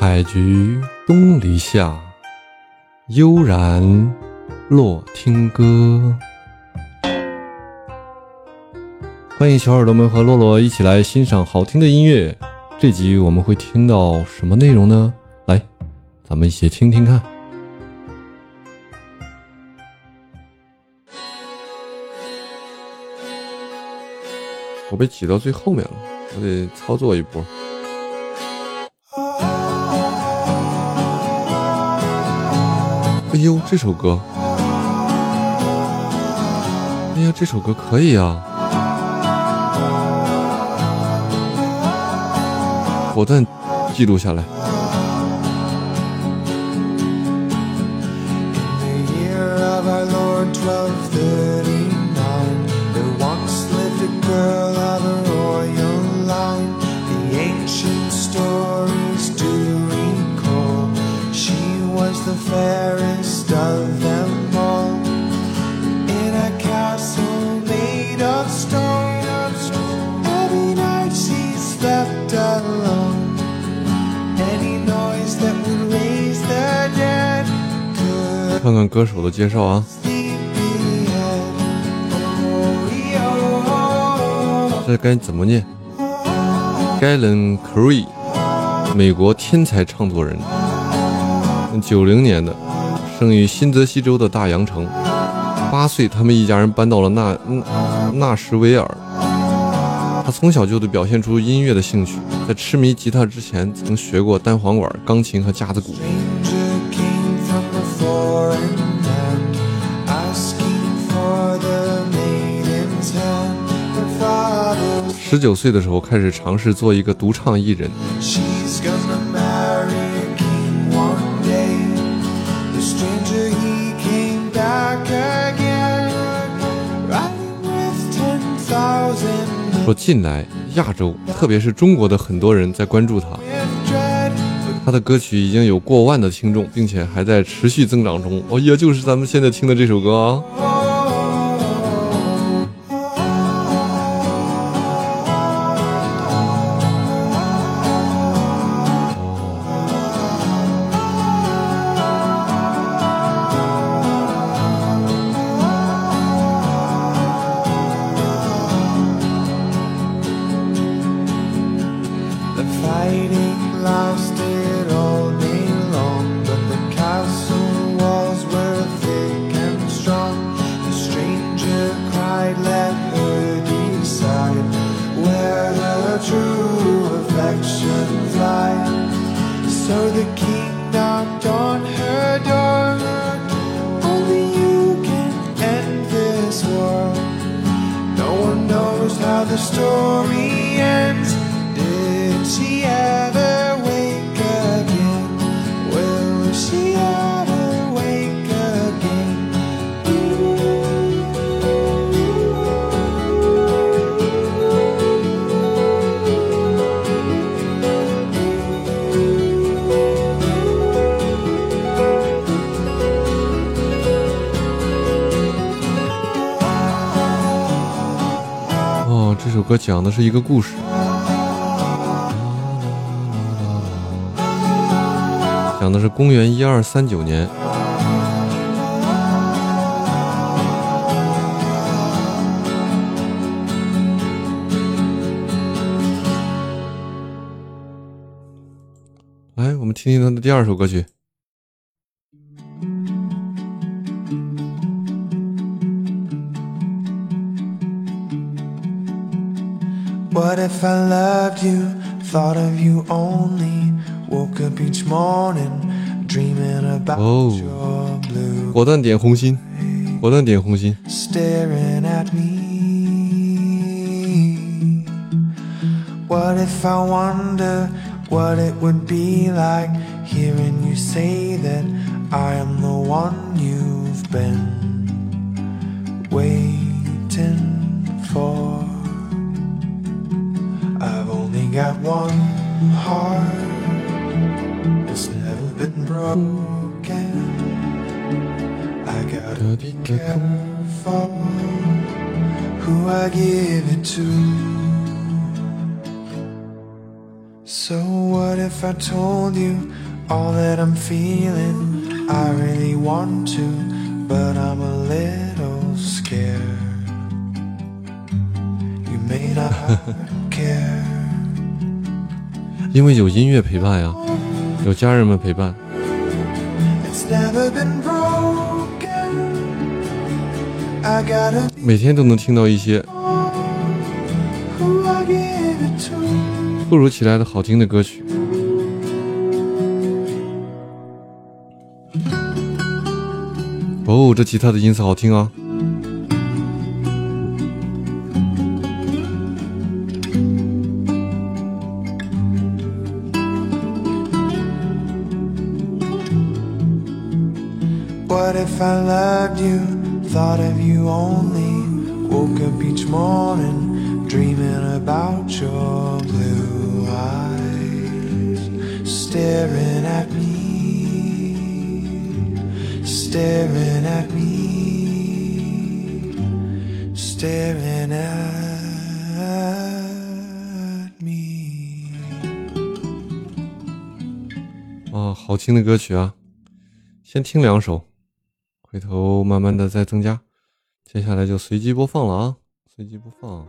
采菊东篱下，悠然落听歌。欢迎小耳朵们和洛洛一起来欣赏好听的音乐。这集我们会听到什么内容呢？来，咱们一起听听看。我被挤到最后面了，我得操作一波。哎呦，这首歌！哎呀，这首歌可以啊！果断记录下来。The fairest of them all. In a castle made of stone, every night she slept alone. Any noise that would raise the dead 看看歌手的介绍啊，Oh, 这该怎么念？Galen Cree，美国天才唱作人，九零年的，生于新泽西州的大洋城。八岁，他们一家人搬到了纳纳纳什维尔。他从小就表现出音乐的兴趣，在痴迷吉他之前，曾学过单簧管、钢琴和架子鼓。十九岁的时候，开始尝试做一个独唱艺人。说近来亚洲，特别是中国的很多人在关注他。他的歌曲已经有过万的听众，并且还在持续增长中。哦，也就是咱们现在听的这首歌啊。Knocked on her door. Only you can end this war. No one knows how the story ends. Did she ever 歌讲的是一个故事，讲的是公元一二三九年，来，我们听听他的第二首歌曲。What if I loved you, thought of you only, woke up each morning dreaming about Oh. your blue 果断点红心，果断点红心。 staring at me? What if I wonder what it would be like hearing you say that I am the one you've been Heart, it's never been broken. I gotta be careful who I give it to. So what if I told you all that I'm feeling? I really want to, but I'm a little scared. You may not care. 因为有音乐陪伴呀，有家人们陪伴每天都能听到一些.突如其来的好听的歌曲。哦，这吉他的音色好听啊！If I loved you, thought of you only? Woke up each morning dreaming about your blue eyes, staring at me, staring at me, staring at me. 好听的歌曲啊！先听两首，回头慢慢的再增加。接下来就随机播放了啊，随机播放。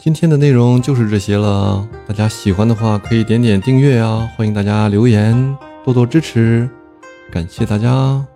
今天的内容就是这些了，大家喜欢的话可以点点订阅啊，欢迎大家留言，多多支持，感谢大家。